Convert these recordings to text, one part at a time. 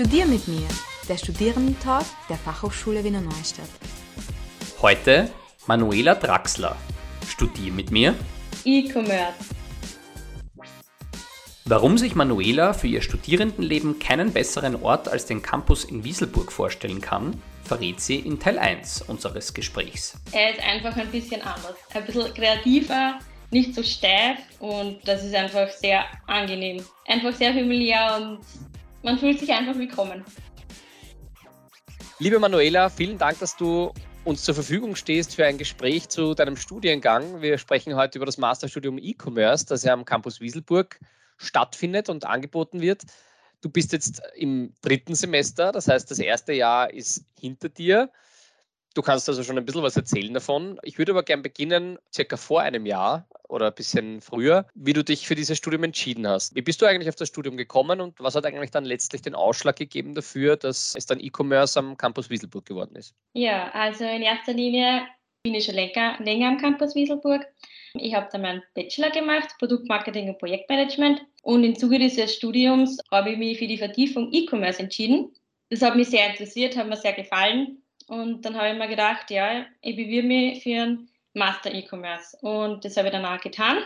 Studier mit mir, der Studierendentag der Fachhochschule Wiener Neustadt. Heute Manuela Draxler. Studier mit mir. E-Commerce. Warum sich Manuela für ihr Studierendenleben keinen besseren Ort als den Campus in Wieselburg vorstellen kann, verrät sie in Teil 1 unseres Gesprächs. Er ist einfach ein bisschen anders. Ein bisschen kreativer, nicht so steif und das ist einfach sehr angenehm. Einfach sehr familiär und man fühlt sich einfach willkommen. Liebe Manuela, vielen Dank, dass du uns zur Verfügung stehst für ein Gespräch zu deinem Studiengang. Wir sprechen heute über das Masterstudium E-Commerce, das ja am Campus Wieselburg stattfindet und angeboten wird. Du bist jetzt im dritten Semester, das heißt, das erste Jahr ist hinter dir. Du kannst also schon ein bisschen was erzählen davon. Ich würde aber gerne beginnen, circa vor einem Jahr oder ein bisschen früher, wie du dich für dieses Studium entschieden hast. Wie bist du eigentlich auf das Studium gekommen und was hat eigentlich dann letztlich den Ausschlag gegeben dafür, dass es dann E-Commerce am Campus Wieselburg geworden ist? Ja, also in erster Linie bin ich schon länger, länger am Campus Wieselburg. Ich habe dann meinen Bachelor gemacht, Produktmarketing und Projektmanagement. Und im Zuge dieses Studiums habe ich mich für die Vertiefung E-Commerce entschieden. Das hat mich sehr interessiert, hat mir sehr gefallen. Und dann habe ich mir gedacht, ja, ich bewirbe mich für einen Master E-Commerce. Und das habe ich dann auch getan.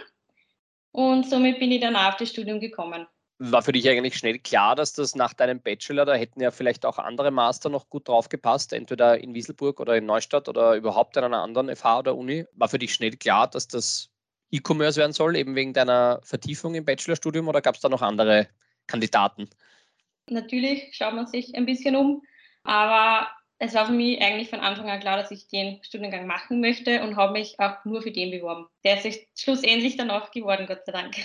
Und somit bin ich dann auf das Studium gekommen. War für dich eigentlich schnell klar, dass das nach deinem Bachelor, da hätten ja vielleicht auch andere Master noch gut drauf gepasst, entweder in Wieselburg oder in Neustadt oder überhaupt an einer anderen FH oder Uni. War für dich schnell klar, dass das E-Commerce werden soll, eben wegen deiner Vertiefung im Bachelorstudium oder gab es da noch andere Kandidaten? Natürlich schaut man sich ein bisschen um, aber es war für mich eigentlich von Anfang an klar, dass ich den Studiengang machen möchte und habe mich auch nur für den beworben. Der ist sich schlussendlich dann auch geworden, Gott sei Dank.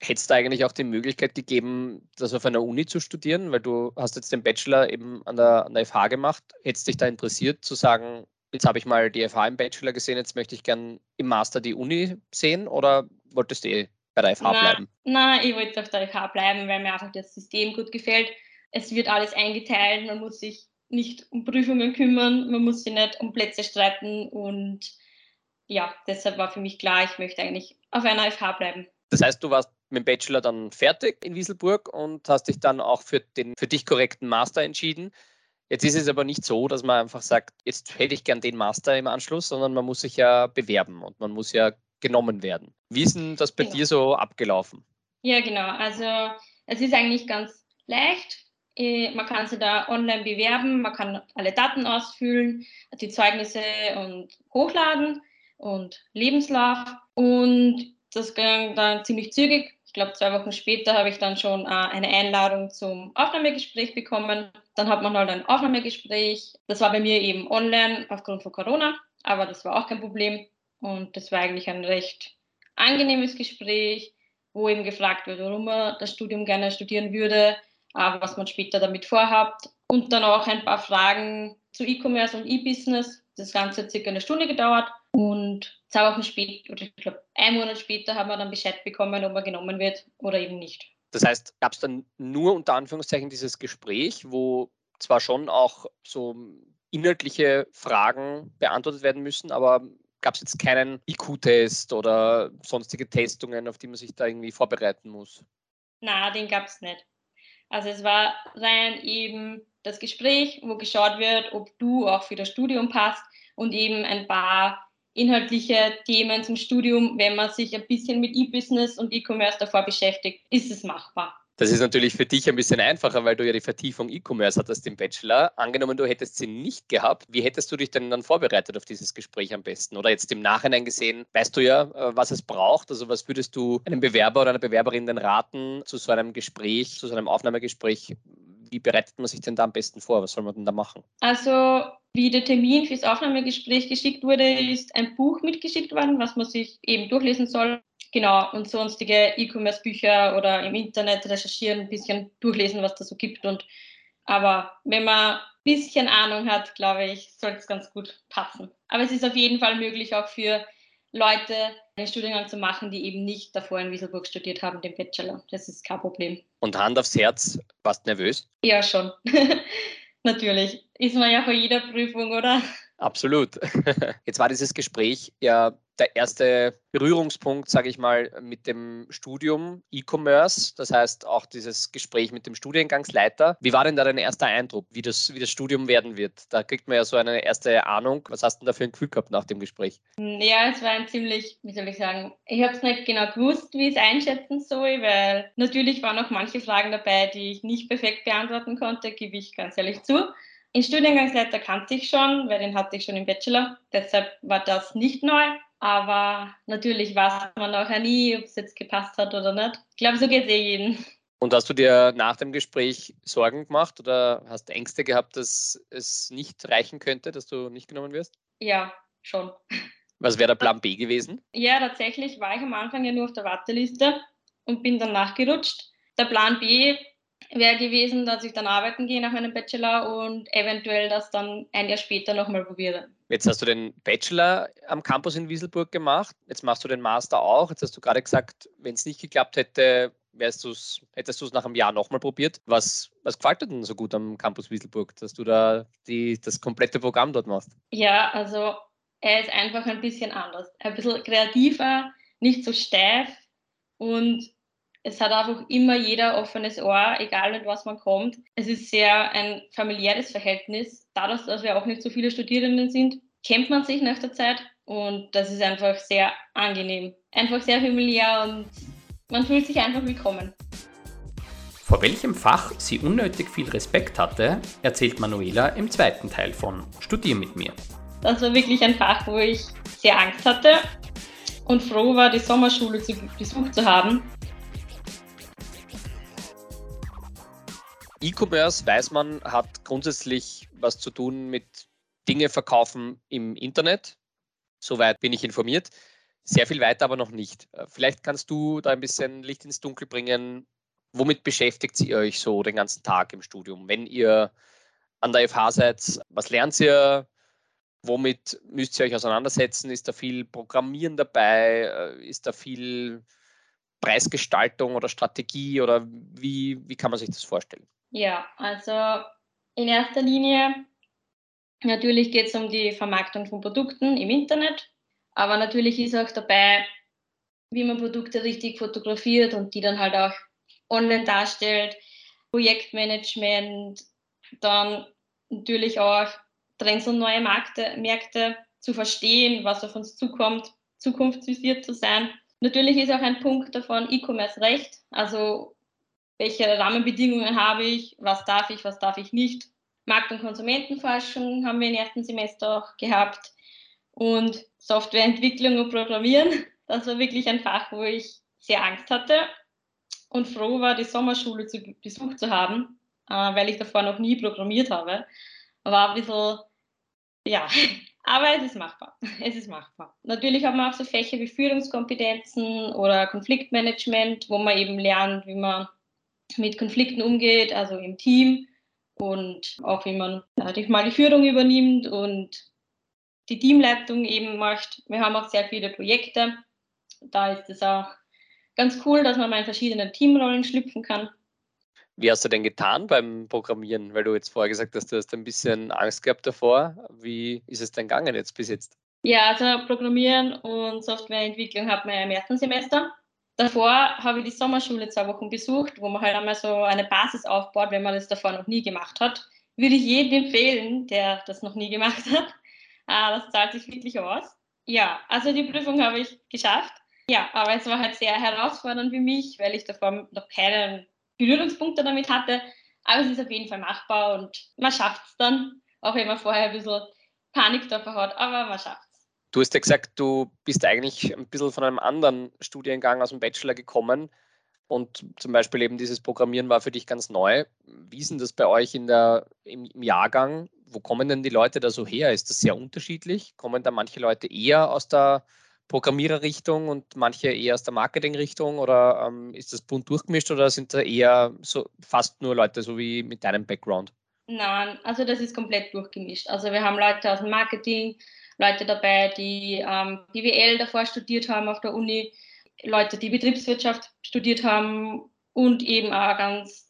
Hätte es da eigentlich auch die Möglichkeit gegeben, das auf einer Uni zu studieren? Weil du hast jetzt den Bachelor eben an der, an der FH gemacht. Hättest dich da interessiert zu sagen, jetzt habe ich mal die FH im Bachelor gesehen, jetzt möchte ich gern im Master die Uni sehen oder wolltest du eh bei der FH na, bleiben? Nein, ich wollte auf der FH bleiben, weil mir einfach das System gut gefällt. Es wird alles eingeteilt, man muss sich nicht um Prüfungen kümmern, man muss sich nicht um Plätze streiten und ja, deshalb war für mich klar, ich möchte eigentlich auf einer FH bleiben. Das heißt, du warst mit dem Bachelor dann fertig in Wieselburg und hast dich dann auch für den für dich korrekten Master entschieden. Jetzt ist es aber nicht so, dass man einfach sagt, jetzt hätte ich gern den Master im Anschluss, sondern man muss sich ja bewerben und man muss ja genommen werden. Wie ist denn das bei genau. dir so abgelaufen? Ja, genau. Also es ist eigentlich ganz leicht. Äh, man kann sich da online bewerben, man kann alle Daten ausfüllen, die Zeugnisse und hochladen und Lebenslauf. Und das ging dann ziemlich zügig. Ich glaube, zwei Wochen später habe ich dann schon äh, eine Einladung zum Aufnahmegespräch bekommen. Dann hat man halt ein Aufnahmegespräch. Das war bei mir eben online aufgrund von Corona, aber das war auch kein Problem. Und das war eigentlich ein recht angenehmes Gespräch, wo eben gefragt wird, warum man das Studium gerne studieren würde, was man später damit vorhabt. Und dann auch ein paar Fragen zu E-Commerce und E-Business. Das Ganze hat circa eine Stunde gedauert. Und zwei Wochen später, oder ich glaube, ein Monat später haben wir dann Bescheid bekommen, ob man genommen wird oder eben nicht. Das heißt, gab es dann nur unter Anführungszeichen dieses Gespräch, wo zwar schon auch so inhaltliche Fragen beantwortet werden müssen, aber gab es jetzt keinen IQ-Test oder sonstige Testungen, auf die man sich da irgendwie vorbereiten muss? Na, den gab es nicht. Also es war rein eben das Gespräch, wo geschaut wird, ob du auch für das Studium passt und eben ein paar inhaltliche Themen zum Studium, wenn man sich ein bisschen mit E-Business und E-Commerce davor beschäftigt, ist es machbar. Das ist natürlich für dich ein bisschen einfacher, weil du ja die Vertiefung E-Commerce hattest im Bachelor. Angenommen, du hättest sie nicht gehabt, wie hättest du dich denn dann vorbereitet auf dieses Gespräch am besten? Oder jetzt im Nachhinein gesehen, weißt du ja, äh, was es braucht? Also was würdest du einem Bewerber oder einer Bewerberin denn raten zu so einem Gespräch, zu so einem Aufnahmegespräch? Wie bereitet man sich denn da am besten vor? Was soll man denn da machen? Also wie der Termin fürs Aufnahmegespräch geschickt wurde, ist ein Buch mitgeschickt worden, was man sich eben durchlesen soll. Genau, und sonstige E-Commerce-Bücher oder im Internet recherchieren, ein bisschen durchlesen, was da so gibt. Und, aber wenn man ein bisschen Ahnung hat, glaube ich, sollte es ganz gut passen. Aber es ist auf jeden Fall möglich, auch für Leute einen Studiengang zu machen, die eben nicht davor in Wieselburg studiert haben, den Bachelor. Das ist kein Problem. Und Hand aufs Herz, warst nervös? Ja, schon. Natürlich. Ist man ja vor jeder Prüfung, oder? Absolut. Jetzt war dieses Gespräch ja der erste Berührungspunkt, sage ich mal, mit dem Studium E-Commerce, das heißt auch dieses Gespräch mit dem Studiengangsleiter. Wie war denn da dein erster Eindruck, wie das, wie das Studium werden wird? Da kriegt man ja so eine erste Ahnung. Was hast du denn da für ein Gefühl gehabt nach dem Gespräch? Ja, es war ein ziemlich, wie soll ich sagen, ich habe es nicht genau gewusst, wie ich es einschätzen soll, weil natürlich waren auch manche Fragen dabei, die ich nicht perfekt beantworten konnte, gebe ich ganz ehrlich zu. Den Studiengangsleiter kannte ich schon, weil den hatte ich schon im Bachelor. Deshalb war das nicht neu. Aber natürlich weiß man auch nie, ob es jetzt gepasst hat oder nicht. Ich glaube, so geht es eh jeden. Und hast du dir nach dem Gespräch Sorgen gemacht oder hast Ängste gehabt, dass es nicht reichen könnte, dass du nicht genommen wirst? Ja, schon. Was wäre der Plan B gewesen? Ja, tatsächlich war ich am Anfang ja nur auf der Warteliste und bin dann nachgerutscht. Der Plan B wäre gewesen, dass ich dann arbeiten gehe nach meinem Bachelor und eventuell das dann ein Jahr später nochmal probiere. Jetzt hast du den Bachelor am Campus in Wieselburg gemacht, jetzt machst du den Master auch. Jetzt hast du gerade gesagt, wenn es nicht geklappt hätte, du's, hättest du es nach einem Jahr nochmal probiert. Was, was gefällt dir denn so gut am Campus Wieselburg, dass du da die, das komplette Programm dort machst? Ja, also er ist einfach ein bisschen anders. Ein bisschen kreativer, nicht so steif und es hat einfach immer jeder offenes Ohr, egal mit was man kommt. Es ist sehr ein familiäres Verhältnis. Dadurch, dass wir auch nicht so viele Studierenden sind, kennt man sich nach der Zeit und das ist einfach sehr angenehm. Einfach sehr familiär und man fühlt sich einfach willkommen. Vor welchem Fach sie unnötig viel Respekt hatte, erzählt Manuela im zweiten Teil von Studier mit mir. Das war wirklich ein Fach, wo ich sehr Angst hatte und froh war, die Sommerschule zu, besucht zu haben, E-Commerce, weiß man, hat grundsätzlich was zu tun mit Dinge verkaufen im Internet. Soweit bin ich informiert. Sehr viel weiter aber noch nicht. Äh, vielleicht kannst du da ein bisschen Licht ins Dunkel bringen. Womit beschäftigt ihr euch so den ganzen Tag im Studium? Wenn ihr an der FH seid, was lernt ihr? Womit müsst ihr euch auseinandersetzen? Ist da viel Programmieren dabei? Äh, ist da viel Preisgestaltung oder Strategie oder wie, wie kann man sich das vorstellen? Ja, also in erster Linie natürlich geht es um die Vermarktung von Produkten im Internet, aber natürlich ist auch dabei, wie man Produkte richtig fotografiert und die dann halt auch online darstellt, Projektmanagement, dann natürlich auch Trends und neue Märkte, Märkte zu verstehen, was auf uns zukommt, zukunftsvisiert zu sein. Natürlich ist auch ein Punkt davon E-Commerce Recht, also welche Rahmenbedingungen habe ich, was darf ich, was darf ich nicht. Markt- und Konsumentenforschung haben wir im ersten Semester auch gehabt und Softwareentwicklung und Programmieren. Das war wirklich ein Fach, wo ich sehr Angst hatte und froh war, die Sommerschule zu besucht zu haben, äh, weil ich davor noch nie programmiert habe. War ein bisschen, ja, aber es ist machbar. Es ist machbar. Natürlich haben wir auch so Fächer wie Führungskompetenzen oder Konfliktmanagement, wo man eben lernt, wie man mit Konflikten umgeht, also im Team und auch wie man ja, mal die Führung übernimmt und die Teamleitung eben macht. Wir haben auch sehr viele Projekte. Da ist es auch ganz cool, dass man mal in verschiedenen Teamrollen schlüpfen kann. Wie hast du denn getan beim Programmieren? Weil du jetzt vorher gesagt hast, du hast ein bisschen Angst gehabt davor. Wie ist es denn gegangen jetzt bis jetzt? Ja, also Programmieren und Softwareentwicklung hat man ja im ersten Semester. Davor habe ich die Sommerschule zwei Wochen besucht, wo man halt einmal so eine Basis aufbaut, wenn man das davor noch nie gemacht hat. Würde ich jedem empfehlen, der das noch nie gemacht hat. Ah, das zahlt sich wirklich aus. Ja, also die Prüfung habe ich geschafft. Ja, aber es war halt sehr herausfordernd für mich, weil ich davor noch keine Berührungspunkte damit hatte. Aber es ist auf jeden Fall machbar und man schafft es dann, auch wenn man vorher ein bisschen Panik davor hat, aber man schafft Du hast ja gesagt, du bist eigentlich ein bisschen von einem anderen Studiengang aus dem Bachelor gekommen und zum Beispiel eben dieses Programmieren war für dich ganz neu. Wie ist denn das bei euch in der, im, im Jahrgang? Wo kommen denn die Leute da so her? Ist das sehr unterschiedlich? Kommen da manche Leute eher aus der Programmiererrichtung und manche eher aus der Marketingrichtung oder ähm, ist das bunt durchgemischt oder sind da eher so fast nur Leute so wie mit deinem Background? Nein, also das ist komplett durchgemischt. Also wir haben Leute aus dem Marketing, Leute dabei, die ähm, BWL davor studiert haben auf der Uni, Leute, die Betriebswirtschaft studiert haben und eben auch ganz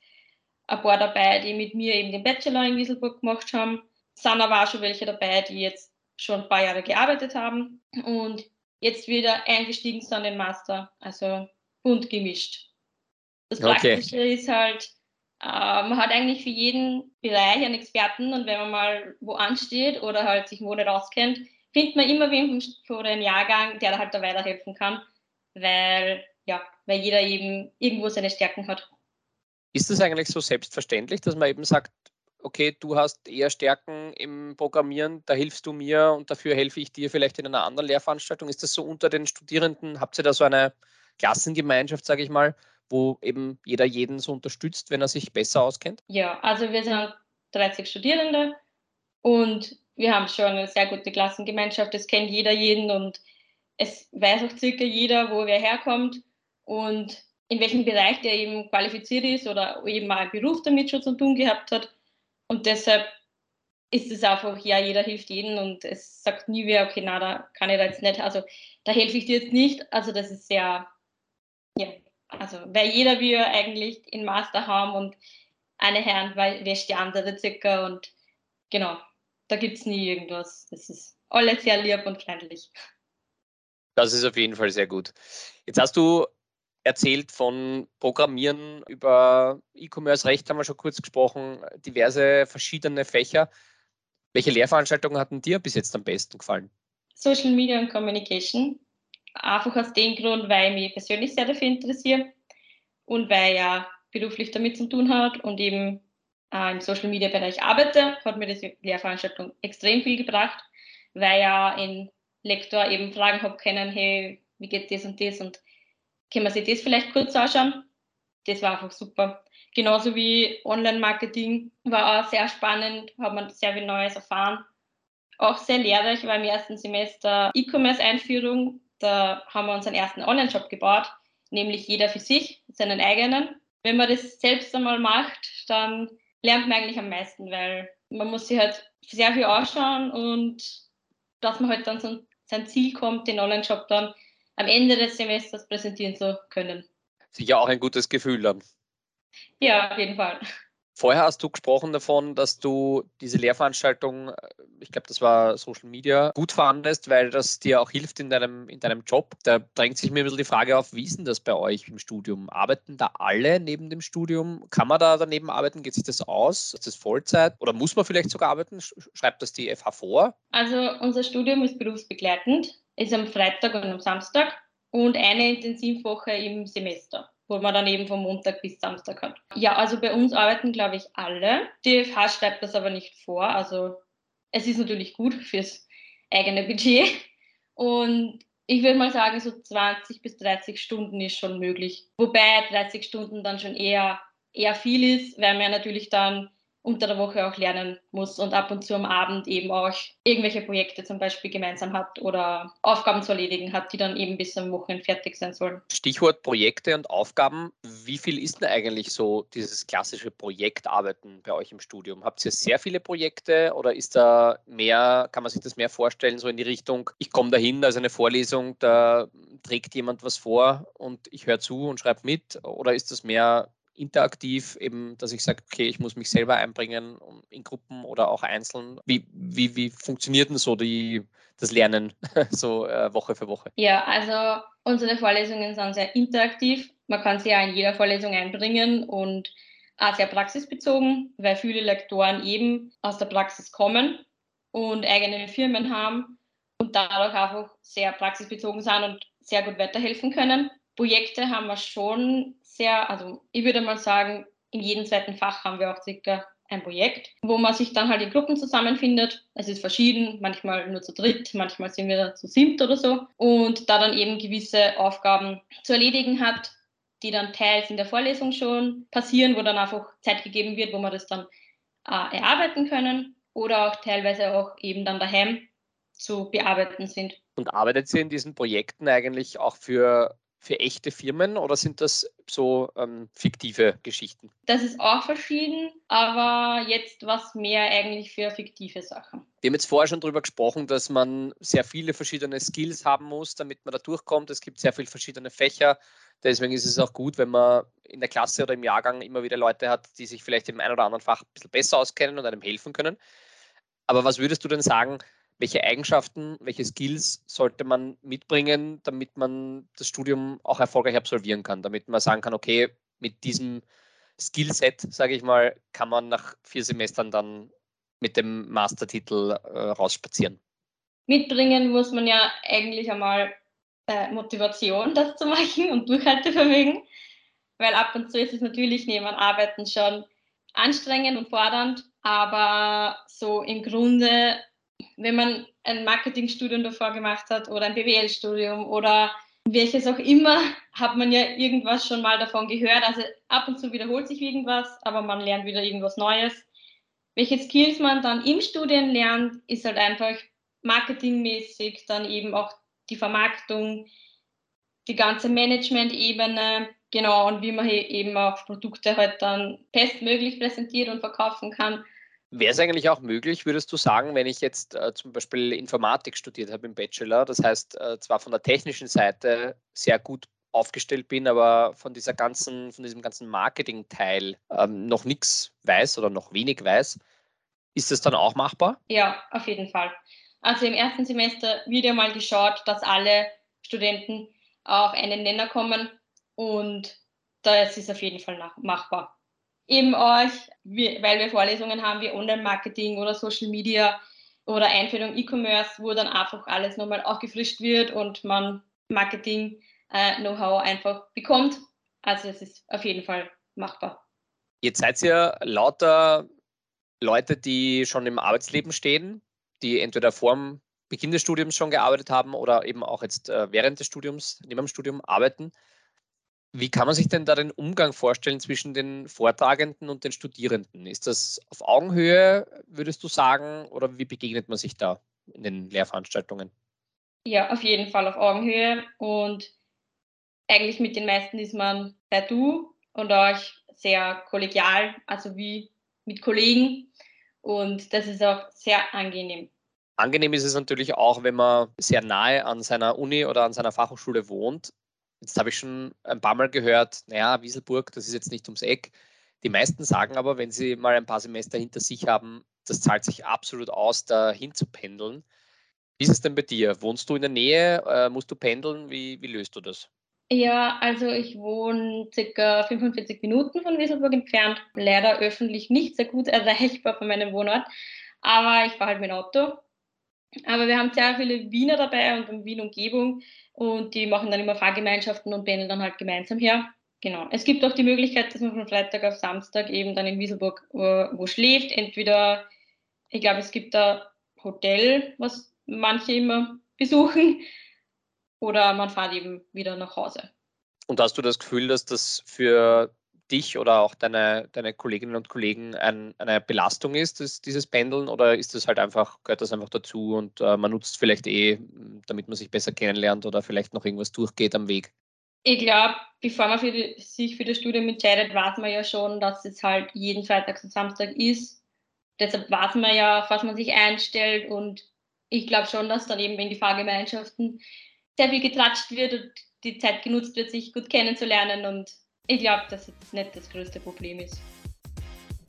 ein paar dabei, die mit mir eben den Bachelor in Wieselburg gemacht haben. Es sind aber auch schon welche dabei, die jetzt schon ein paar Jahre gearbeitet haben. Und jetzt wieder eingestiegen sind in den Master. Also bunt gemischt. Das Okay. Praktische ist halt, äh, man hat eigentlich für jeden Bereich einen Experten und wenn man mal wo ansteht oder halt sich wo nicht auskennt, findet man immer wen vor dem Jahrgang, der da halt da weiterhelfen kann, weil, ja, weil jeder eben irgendwo seine Stärken hat. Ist es eigentlich so selbstverständlich, dass man eben sagt, okay, du hast eher Stärken im Programmieren, da hilfst du mir und dafür helfe ich dir vielleicht in einer anderen Lehrveranstaltung? Ist das so unter den Studierenden? Habt ihr da so eine Klassengemeinschaft, sage ich mal, wo eben jeder jeden so unterstützt, wenn er sich besser auskennt? Ja, also wir sind 30 Studierende und wir haben schon eine sehr gute Klassengemeinschaft. Es kennt jeder jeden und es weiß auch circa jeder, wo wer herkommt und in welchem Bereich der eben qualifiziert ist oder eben mal einen Beruf damit schon zu tun gehabt hat. Und deshalb ist es einfach, ja, jeder hilft jedem und es sagt nie wer, okay, na, da kann ich da jetzt nicht, also da helfe ich dir jetzt nicht. Also das ist sehr, ja, also weil jeder wir eigentlich in Master haben und eine Hand weil- wäscht die andere circa und genau, da gibt es nie irgendwas. Das ist alles sehr lieb und freundlich. Das ist auf jeden Fall sehr gut. Jetzt hast du erzählt von Programmieren über E-Commerce-Recht, haben wir schon kurz gesprochen, diverse verschiedene Fächer. Welche Lehrveranstaltungen hatten dir bis jetzt am besten gefallen? Social Media und Communication. Einfach aus dem Grund, weil ich mich persönlich sehr dafür interessiere und weil ja beruflich damit zu tun hat und eben äh, im Social Media Bereich arbeite, hat mir diese Lehrveranstaltung extrem viel gebracht, weil ja in Lektor eben Fragen habe können, hey, wie geht das und das und können wir sich das vielleicht kurz anschauen? Das war einfach super. Genauso wie Online-Marketing war auch sehr spannend, hat man sehr viel Neues erfahren auch sehr lehrreich war im ersten Semester E-Commerce-Einführung. Da haben wir unseren ersten Online-Shop gebaut, nämlich jeder für sich, seinen eigenen. Wenn man das selbst einmal macht, dann lernt man eigentlich am meisten, weil man muss sich halt sehr viel anschauen und dass man halt dann so sein Ziel kommt, den Online-Shop dann am Ende des Semesters präsentieren zu können. Sicher auch ein gutes Gefühl dann. Ja, auf jeden Fall. Vorher hast du gesprochen davon, dass du diese Lehrveranstaltung, äh, ich glaube, das war Social Media, gut fandest, weil das dir auch hilft in deinem, in deinem Job. Da drängt sich mir ein bisschen die Frage auf, wie ist denn das bei euch im Studium? Arbeiten da alle neben dem Studium? Kann man da daneben arbeiten? Geht sich das aus? Ist das Vollzeit? Oder muss man vielleicht sogar arbeiten? Sch- Schreibt das die FH vor? Also unser Studium ist berufsbegleitend, ist am Freitag und am Samstag und eine Intensivwoche im Semester, wo man dann eben von Montag bis Samstag hat. Ja, also bei uns arbeiten, glaube ich, alle. Die FH schreibt das aber nicht vor. Also es ist natürlich gut fürs eigene Budget. Und ich würde mal sagen, so 20 bis 30 Stunden ist schon möglich. Wobei 30 Stunden dann schon eher, eher viel ist, weil man natürlich dann unter der Woche auch lernen muss und ab und zu am Abend eben auch irgendwelche Projekte zum Beispiel gemeinsam hat oder Aufgaben zu erledigen hat, die dann eben bis am Wochenende fertig sein sollen. Stichwort Projekte und Aufgaben. Wie viel ist denn eigentlich so dieses klassische Projektarbeiten bei euch im Studium? Habt ihr sehr viele Projekte oder ist da mehr, kann man sich das mehr vorstellen, so in die Richtung, ich komme dahin, da ist eine Vorlesung, da trägt jemand was vor und ich höre zu und schreibe mit? Oder ist das mehr interaktiv, eben, dass ich sage, okay, ich muss mich selber einbringen in Gruppen oder auch einzeln? Wie, wie, wie funktioniert denn so die, das Lernen so äh, Woche für Woche? Ja, also unsere Vorlesungen sind sehr interaktiv. Man kann sie ja in jeder Vorlesung einbringen und auch sehr praxisbezogen, weil viele Lektoren eben aus der Praxis kommen und eigene Firmen haben und dadurch einfach sehr praxisbezogen sind und sehr gut weiterhelfen können. Projekte haben wir schon sehr, also ich würde mal sagen, in jedem zweiten Fach haben wir auch circa ein Projekt, wo man sich dann halt in Gruppen zusammenfindet. Es ist verschieden, manchmal nur zu dritt, manchmal sind wir zu siebt oder so. Und da dann eben gewisse Aufgaben zu erledigen hat, die dann teils in der Vorlesung schon passieren, wo dann einfach Zeit gegeben wird, wo wir das dann äh, erarbeiten können oder auch teilweise auch eben dann daheim zu bearbeiten sind. Und arbeitet ihr in diesen Projekten eigentlich auch für, für echte Firmen oder sind das so ähm, fiktive Geschichten? Das ist auch verschieden, aber jetzt was mehr eigentlich für fiktive Sachen. Wir haben jetzt vorher schon darüber gesprochen, dass man sehr viele verschiedene Skills haben muss, damit man da durchkommt. Es gibt sehr viele verschiedene Fächer. Deswegen ist es auch gut, wenn man in der Klasse oder im Jahrgang immer wieder Leute hat, die sich vielleicht im ein oder anderen Fach ein bisschen besser auskennen und einem helfen können. Aber was würdest du denn sagen, welche Eigenschaften, welche Skills sollte man mitbringen, damit man das Studium auch erfolgreich absolvieren kann, damit man sagen kann, okay, mit diesem Skillset, sage ich mal, kann man nach vier Semestern dann mit dem Mastertitel äh, rausspazieren. Mitbringen muss man ja eigentlich einmal äh, Motivation, das zu machen und Durchhaltevermögen, weil ab und zu ist es natürlich neben Arbeiten schon anstrengend und fordernd, aber so im Grunde, wenn man ein Marketingstudium davor gemacht hat oder ein BWL-Studium oder welches auch immer, hat man ja irgendwas schon mal davon gehört. Also ab und zu wiederholt sich irgendwas, aber man lernt wieder irgendwas Neues. Welche Skills man dann im Studium lernt, ist halt einfach marketingmäßig, dann eben auch die Vermarktung, die ganze Management-Ebene, genau, und wie man hier eben auch Produkte halt dann bestmöglich präsentiert und verkaufen kann. Wäre es eigentlich auch möglich, würdest du sagen, wenn ich jetzt äh, zum Beispiel Informatik studiert habe im Bachelor, das heißt äh, zwar von der technischen Seite sehr gut aufgestellt bin, aber von dieser ganzen, von diesem ganzen Marketing-Teil ähm, noch nichts weiß oder noch wenig weiß, ist das dann auch machbar? Ja, auf jeden Fall. Also im ersten Semester wird ja mal geschaut, dass alle Studenten auf einen Nenner kommen und das ist auf jeden Fall machbar eben euch, weil wir Vorlesungen haben wie Online-Marketing oder Social Media oder Einführung E-Commerce, wo dann einfach alles nochmal aufgefrischt wird und man Marketing-Know-how äh, einfach bekommt. Also es ist auf jeden Fall machbar. Jetzt seid ihr lauter Leute, die schon im Arbeitsleben stehen, die entweder vor dem Beginn des Studiums schon gearbeitet haben oder eben auch jetzt äh, während des Studiums, neben dem Studium arbeiten. Wie kann man sich denn da den Umgang vorstellen zwischen den Vortragenden und den Studierenden? Ist das auf Augenhöhe, würdest du sagen, oder wie begegnet man sich da in den Lehrveranstaltungen? Ja, auf jeden Fall auf Augenhöhe und eigentlich mit den meisten ist man per Du und auch sehr kollegial, also wie mit Kollegen und das ist auch sehr angenehm. Angenehm ist es natürlich auch, wenn man sehr nahe an seiner Uni oder an seiner Fachhochschule wohnt. Jetzt habe ich schon ein paar Mal gehört, naja, Wieselburg, das ist jetzt nicht ums Eck. Die meisten sagen aber, wenn sie mal ein paar Semester hinter sich haben, das zahlt sich absolut aus, da hinzupendeln. Wie ist es denn bei dir? Wohnst du in der Nähe? Äh, musst du pendeln? Wie, wie löst du das? Ja, also ich wohne circa 45 Minuten von Wieselburg entfernt. Leider öffentlich nicht sehr gut erreichbar von meinem Wohnort. Aber ich fahre halt mit dem Auto. Aber wir haben sehr viele Wiener dabei und in Wien-Umgebung. Und die machen dann immer Fahrgemeinschaften und pendeln dann halt gemeinsam her. Genau. Es gibt auch die Möglichkeit, dass man von Freitag auf Samstag eben dann in Wieselburg wo schläft. Entweder, ich glaube, es gibt da Hotel, was manche immer besuchen, oder man fährt eben wieder nach Hause. Und hast du das Gefühl, dass das für dich oder auch deine, deine Kolleginnen und Kollegen ein, eine Belastung ist, das, dieses Pendeln, oder ist das halt einfach, gehört das einfach dazu und äh, man nutzt vielleicht eh, damit man sich besser kennenlernt oder vielleicht noch irgendwas durchgeht am Weg? Ich glaube, bevor man für die, sich für das Studium entscheidet, weiß man ja schon, dass es halt jeden Freitag und Samstag ist. Deshalb weiß man ja, was man sich einstellt und ich glaube schon, dass dann eben in die Fahrgemeinschaften sehr viel getratscht wird und die Zeit genutzt wird, sich gut kennenzulernen und ich glaube, dass es nicht das größte Problem ist.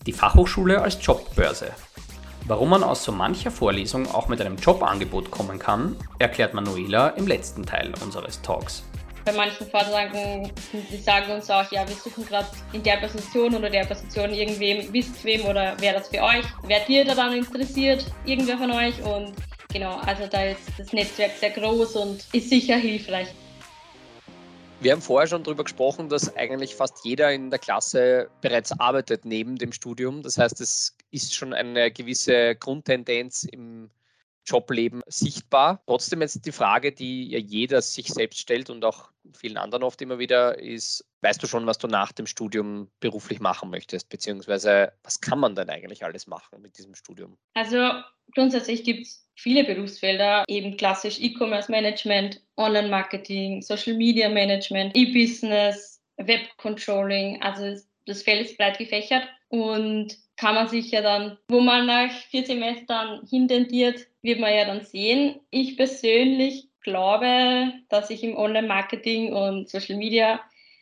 Die Fachhochschule als Jobbörse. Warum man aus so mancher Vorlesung auch mit einem Jobangebot kommen kann, erklärt Manuela im letzten Teil unseres Talks. Bei manchen Vorträgen, die sagen uns auch, ja, wir suchen gerade in der Position oder der Position irgendwem, wisst wem oder wer das für euch, wer ihr daran interessiert, irgendwer von euch und genau, also da ist das Netzwerk sehr groß und ist sicher hilfreich. Wir haben vorher schon darüber gesprochen, dass eigentlich fast jeder in der Klasse bereits arbeitet neben dem Studium. Das heißt, es ist schon eine gewisse Grundtendenz im Jobleben sichtbar. Trotzdem jetzt die Frage, die ja jeder sich selbst stellt und auch vielen anderen oft immer wieder, ist, weißt du schon, was du nach dem Studium beruflich machen möchtest? Beziehungsweise, was kann man denn eigentlich alles machen mit diesem Studium? Also grundsätzlich gibt es viele Berufsfelder, eben klassisch E-Commerce Management, Online-Marketing, Social Media Management, E-Business, Web-Controlling. Also das Feld ist breit gefächert und kann man sich ja dann, wo man nach vier Semestern hintendiert, wird man ja dann sehen. Ich persönlich glaube, dass ich im Online-Marketing und Social Media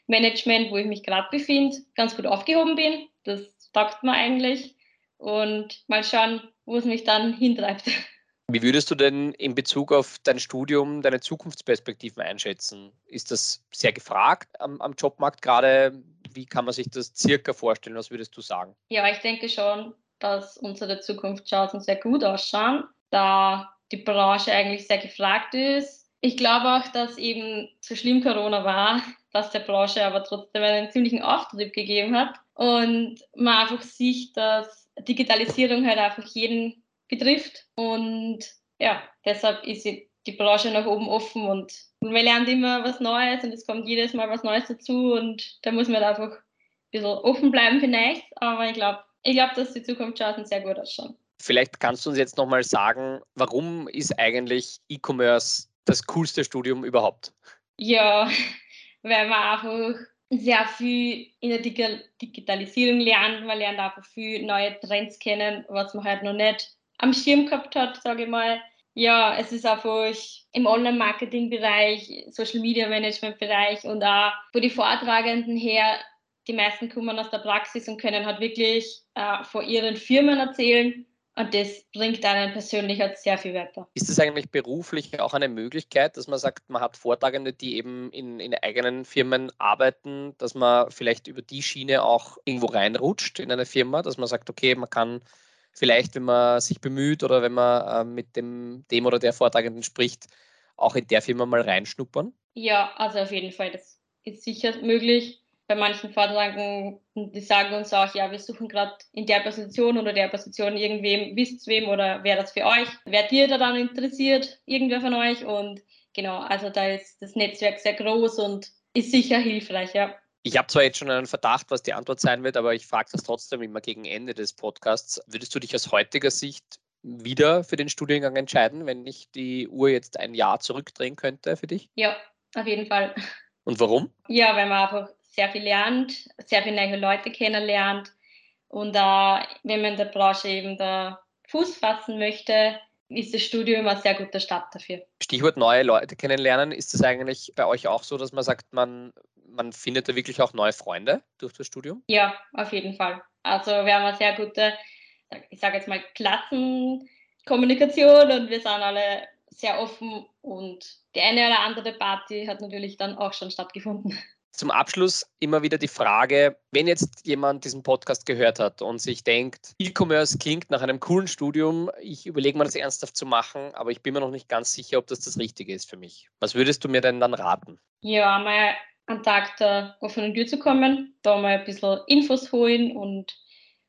Management, wo ich mich gerade befinde, ganz gut aufgehoben bin. Das taugt mir eigentlich. Und mal schauen, wo es mich dann hintreibt. Wie würdest du denn in Bezug auf dein Studium deine Zukunftsperspektiven einschätzen? Ist das sehr gefragt am, am Jobmarkt gerade? Wie kann man sich das circa vorstellen? Was würdest du sagen? Ja, ich denke schon, dass unsere Zukunftschancen sehr gut ausschauen, da die Branche eigentlich sehr gefragt ist. Ich glaube auch, dass eben so schlimm Corona war, dass der Branche aber trotzdem einen ziemlichen Auftrieb gegeben hat und man einfach sieht, dass Digitalisierung halt einfach jeden betrifft. Und ja, deshalb ist die Branche nach oben offen und man lernt immer was Neues und es kommt jedes Mal was Neues dazu und da muss man halt einfach ein bisschen offen bleiben vielleicht. Aber ich glaube, ich glaube, dass die Zukunftschancen sehr gut ausschauen. Vielleicht kannst du uns jetzt nochmal sagen, warum ist eigentlich E-Commerce das coolste Studium überhaupt? Ja, weil man einfach sehr viel in der Digitalisierung lernt. Man lernt einfach viel neue Trends kennen, was man halt noch nicht am Schirm gehabt hat, sage ich mal. Ja, es ist einfach im Online-Marketing-Bereich, Social-Media-Management-Bereich und auch wo die Vortragenden her, die meisten kommen aus der Praxis und können halt wirklich äh, vor ihren Firmen erzählen und das bringt einen persönlich halt sehr viel weiter. Ist es eigentlich beruflich auch eine Möglichkeit, dass man sagt, man hat Vortragende, die eben in, in eigenen Firmen arbeiten, dass man vielleicht über die Schiene auch irgendwo reinrutscht in eine Firma, dass man sagt, okay, man kann vielleicht, wenn man sich bemüht oder wenn man äh, mit dem, dem oder der Vortragenden spricht, auch in der Firma mal reinschnuppern? Ja, also auf jeden Fall, das ist sicher möglich. Bei manchen Vortragen, die sagen uns auch, ja, wir suchen gerade in der Position oder der Position irgendwem, wisst wem oder wer das für euch, wer dir da dann interessiert, irgendwer von euch und genau, also da ist das Netzwerk sehr groß und ist sicher hilfreich, ja. Ich habe zwar jetzt schon einen Verdacht, was die Antwort sein wird, aber ich frage das trotzdem immer gegen Ende des Podcasts. Würdest du dich aus heutiger Sicht wieder für den Studiengang entscheiden, wenn ich die Uhr jetzt ein Jahr zurückdrehen könnte für dich? Ja, auf jeden Fall. Und warum? Ja, weil man einfach sehr viel lernt, sehr viele neue Leute kennenlernt und äh, wenn man in der Branche eben da Fuß fassen möchte, ist das Studium eine sehr gute Stadt dafür. Stichwort neue Leute kennenlernen. Ist es eigentlich bei euch auch so, dass man sagt, man man findet da wirklich auch neue Freunde durch das Studium? Ja, auf jeden Fall. Also wir haben eine sehr gute, ich sage jetzt mal, Klassenkommunikation und wir sind alle sehr offen und die eine oder andere Party hat natürlich dann auch schon stattgefunden. Zum Abschluss immer wieder die Frage, wenn jetzt jemand diesen Podcast gehört hat und sich denkt, E-Commerce klingt nach einem coolen Studium, ich überlege mir das ernsthaft zu machen, aber ich bin mir noch nicht ganz sicher, ob das das Richtige ist für mich. Was würdest du mir denn dann raten? Ja, mal einen Tag der offenen Tür zu kommen, da mal ein bisschen Infos holen und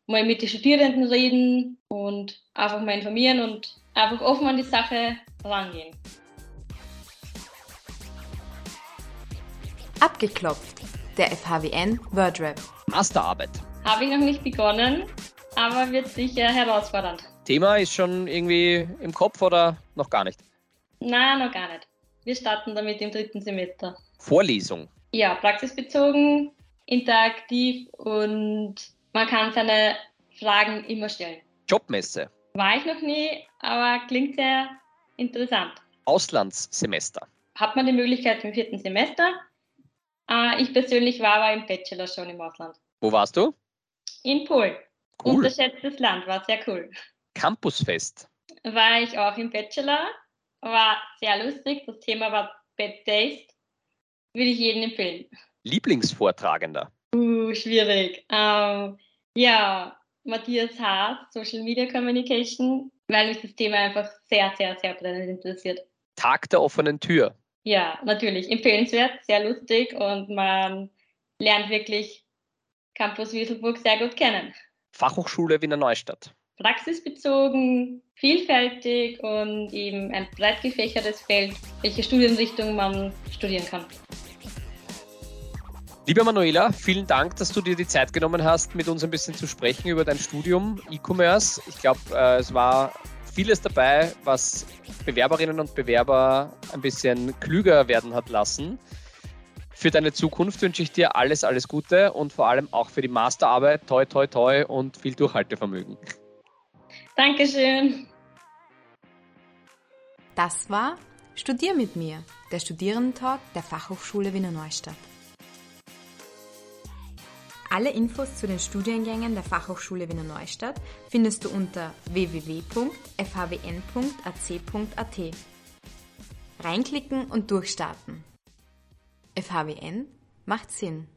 mal mit den Studierenden reden und einfach mal informieren und einfach offen an die Sache rangehen. Abgeklopft, der FHWN WordRap. Masterarbeit. Habe ich noch nicht begonnen, aber wird sicher herausfordernd. Thema ist schon irgendwie im Kopf oder noch gar nicht? Nein, noch gar nicht. Wir starten damit im dritten Semester. Vorlesung. Ja, praxisbezogen, interaktiv und man kann seine Fragen immer stellen. Jobmesse. War ich noch nie, aber klingt sehr interessant. Auslandssemester. Hat man die Möglichkeit im vierten Semester? Äh, ich persönlich war aber im Bachelor schon im Ausland. Wo warst du? In Polen. Cool. Unterschätztes Land, war sehr cool. Campusfest. War ich auch im Bachelor, war sehr lustig. Das Thema war Bad Taste würde ich jedem empfehlen. Lieblingsvortragender? Uh, schwierig. Ähm, ja, Matthias Haas, Social Media Communication, weil mich das Thema einfach sehr, sehr, sehr brennend interessiert. Tag der offenen Tür. Ja, natürlich. Empfehlenswert, sehr lustig und man lernt wirklich Campus Wieselburg sehr gut kennen. Fachhochschule Wiener Neustadt. Praxisbezogen, vielfältig und eben ein breit gefächertes Feld, welche Studienrichtung man studieren kann. Liebe Manuela, vielen Dank, dass du dir die Zeit genommen hast, mit uns ein bisschen zu sprechen über dein Studium E-Commerce. Ich glaube, äh, es war vieles dabei, was Bewerberinnen und Bewerber ein bisschen klüger werden hat lassen. Für deine Zukunft wünsche ich dir alles, alles Gute und vor allem auch für die Masterarbeit. Toi, toi, toi und viel Durchhaltevermögen. Dankeschön. Das war Studier mit mir, der Studierendentalk der Fachhochschule Wiener Neustadt. Alle Infos zu den Studiengängen der Fachhochschule Wiener Neustadt findest du unter www.fhwn.ac.at. Reinklicken und durchstarten. FHWN macht Sinn.